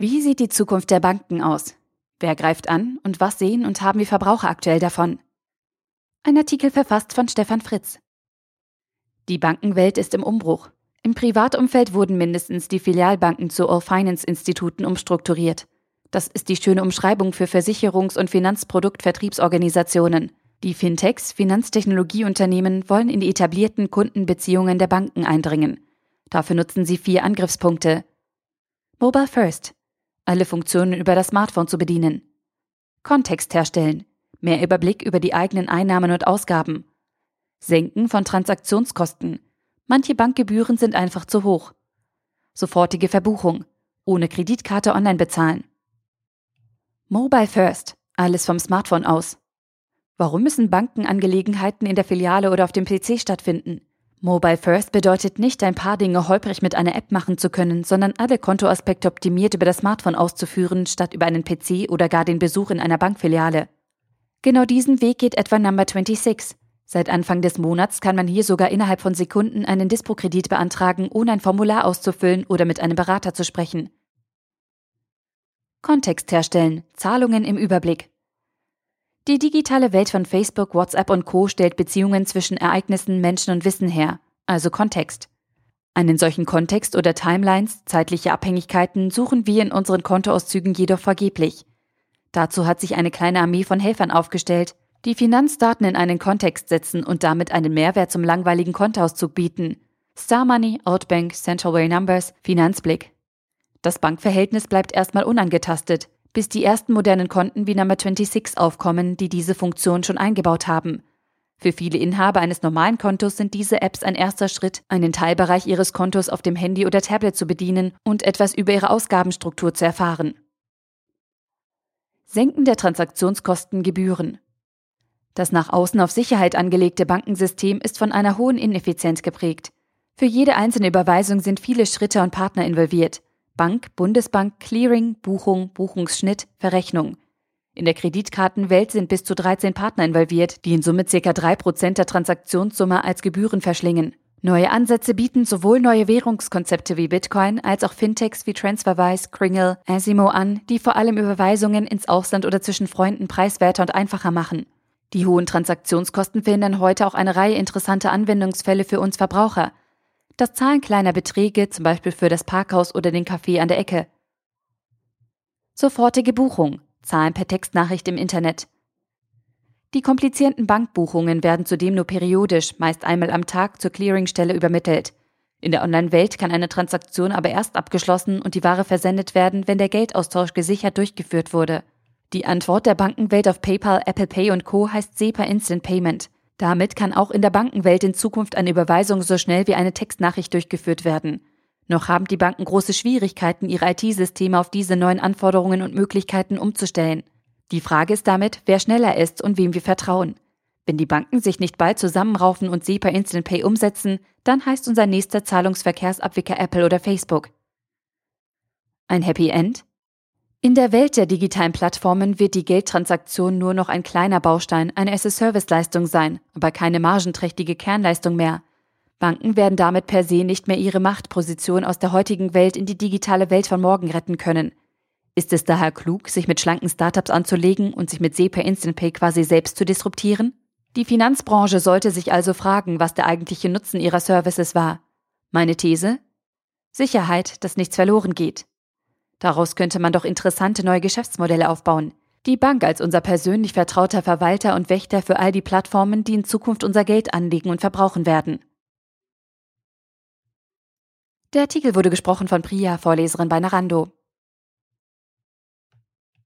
Wie sieht die Zukunft der Banken aus? Wer greift an und was sehen und haben wir Verbraucher aktuell davon? Ein Artikel verfasst von Stefan Fritz. Die Bankenwelt ist im Umbruch. Im Privatumfeld wurden mindestens die Filialbanken zu All-Finance-Instituten umstrukturiert. Das ist die schöne Umschreibung für Versicherungs- und Finanzproduktvertriebsorganisationen. Die Fintechs, Finanztechnologieunternehmen, wollen in die etablierten Kundenbeziehungen der Banken eindringen. Dafür nutzen sie vier Angriffspunkte. Mobile First. Alle Funktionen über das Smartphone zu bedienen. Kontext herstellen. Mehr Überblick über die eigenen Einnahmen und Ausgaben. Senken von Transaktionskosten. Manche Bankgebühren sind einfach zu hoch. Sofortige Verbuchung. Ohne Kreditkarte online bezahlen. Mobile First. Alles vom Smartphone aus. Warum müssen Bankenangelegenheiten in der Filiale oder auf dem PC stattfinden? Mobile First bedeutet nicht, ein paar Dinge holprig mit einer App machen zu können, sondern alle Kontoaspekte optimiert über das Smartphone auszuführen, statt über einen PC oder gar den Besuch in einer Bankfiliale. Genau diesen Weg geht etwa Number 26. Seit Anfang des Monats kann man hier sogar innerhalb von Sekunden einen Dispo-Kredit beantragen, ohne ein Formular auszufüllen oder mit einem Berater zu sprechen. Kontext herstellen, Zahlungen im Überblick. Die digitale Welt von Facebook, WhatsApp und Co stellt Beziehungen zwischen Ereignissen, Menschen und Wissen her, also Kontext. Einen solchen Kontext oder Timelines, zeitliche Abhängigkeiten, suchen wir in unseren Kontoauszügen jedoch vergeblich. Dazu hat sich eine kleine Armee von Helfern aufgestellt, die Finanzdaten in einen Kontext setzen und damit einen Mehrwert zum langweiligen Kontoauszug bieten. Star Money, Outbank, Central Way Numbers, Finanzblick. Das Bankverhältnis bleibt erstmal unangetastet, bis die ersten modernen Konten wie Number 26 aufkommen, die diese Funktion schon eingebaut haben. Für viele Inhaber eines normalen Kontos sind diese Apps ein erster Schritt, einen Teilbereich ihres Kontos auf dem Handy oder Tablet zu bedienen und etwas über ihre Ausgabenstruktur zu erfahren. Senken der Transaktionskosten Gebühren. Das nach außen auf Sicherheit angelegte Bankensystem ist von einer hohen Ineffizienz geprägt. Für jede einzelne Überweisung sind viele Schritte und Partner involviert. Bank, Bundesbank, Clearing, Buchung, Buchungsschnitt, Verrechnung. In der Kreditkartenwelt sind bis zu 13 Partner involviert, die in Summe ca. 3% der Transaktionssumme als Gebühren verschlingen. Neue Ansätze bieten sowohl neue Währungskonzepte wie Bitcoin als auch Fintechs wie TransferWise, Kringle, Asimo an, die vor allem Überweisungen ins Ausland oder zwischen Freunden preiswerter und einfacher machen. Die hohen Transaktionskosten verhindern heute auch eine Reihe interessanter Anwendungsfälle für uns Verbraucher, das Zahlen kleiner Beträge, zum Beispiel für das Parkhaus oder den Café an der Ecke. Sofortige Buchung, Zahlen per Textnachricht im Internet. Die komplizierten Bankbuchungen werden zudem nur periodisch, meist einmal am Tag, zur Clearingstelle übermittelt. In der Online-Welt kann eine Transaktion aber erst abgeschlossen und die Ware versendet werden, wenn der Geldaustausch gesichert durchgeführt wurde. Die Antwort der Bankenwelt auf PayPal, Apple Pay und Co. heißt SEPA Instant Payment. Damit kann auch in der Bankenwelt in Zukunft eine Überweisung so schnell wie eine Textnachricht durchgeführt werden. Noch haben die Banken große Schwierigkeiten, ihre IT-Systeme auf diese neuen Anforderungen und Möglichkeiten umzustellen. Die Frage ist damit, wer schneller ist und wem wir vertrauen. Wenn die Banken sich nicht bald zusammenraufen und SEPA Instant Pay umsetzen, dann heißt unser nächster Zahlungsverkehrsabwickler Apple oder Facebook. Ein Happy End? In der Welt der digitalen Plattformen wird die Geldtransaktion nur noch ein kleiner Baustein einer as-a-Service-Leistung sein, aber keine margenträchtige Kernleistung mehr. Banken werden damit per se nicht mehr ihre Machtposition aus der heutigen Welt in die digitale Welt von morgen retten können. Ist es daher klug, sich mit schlanken Startups anzulegen und sich mit SEPA Instant Pay quasi selbst zu disruptieren? Die Finanzbranche sollte sich also fragen, was der eigentliche Nutzen ihrer Services war. Meine These? Sicherheit, dass nichts verloren geht. Daraus könnte man doch interessante neue Geschäftsmodelle aufbauen. Die Bank als unser persönlich vertrauter Verwalter und Wächter für all die Plattformen, die in Zukunft unser Geld anlegen und verbrauchen werden. Der Artikel wurde gesprochen von Priya, Vorleserin bei Narando.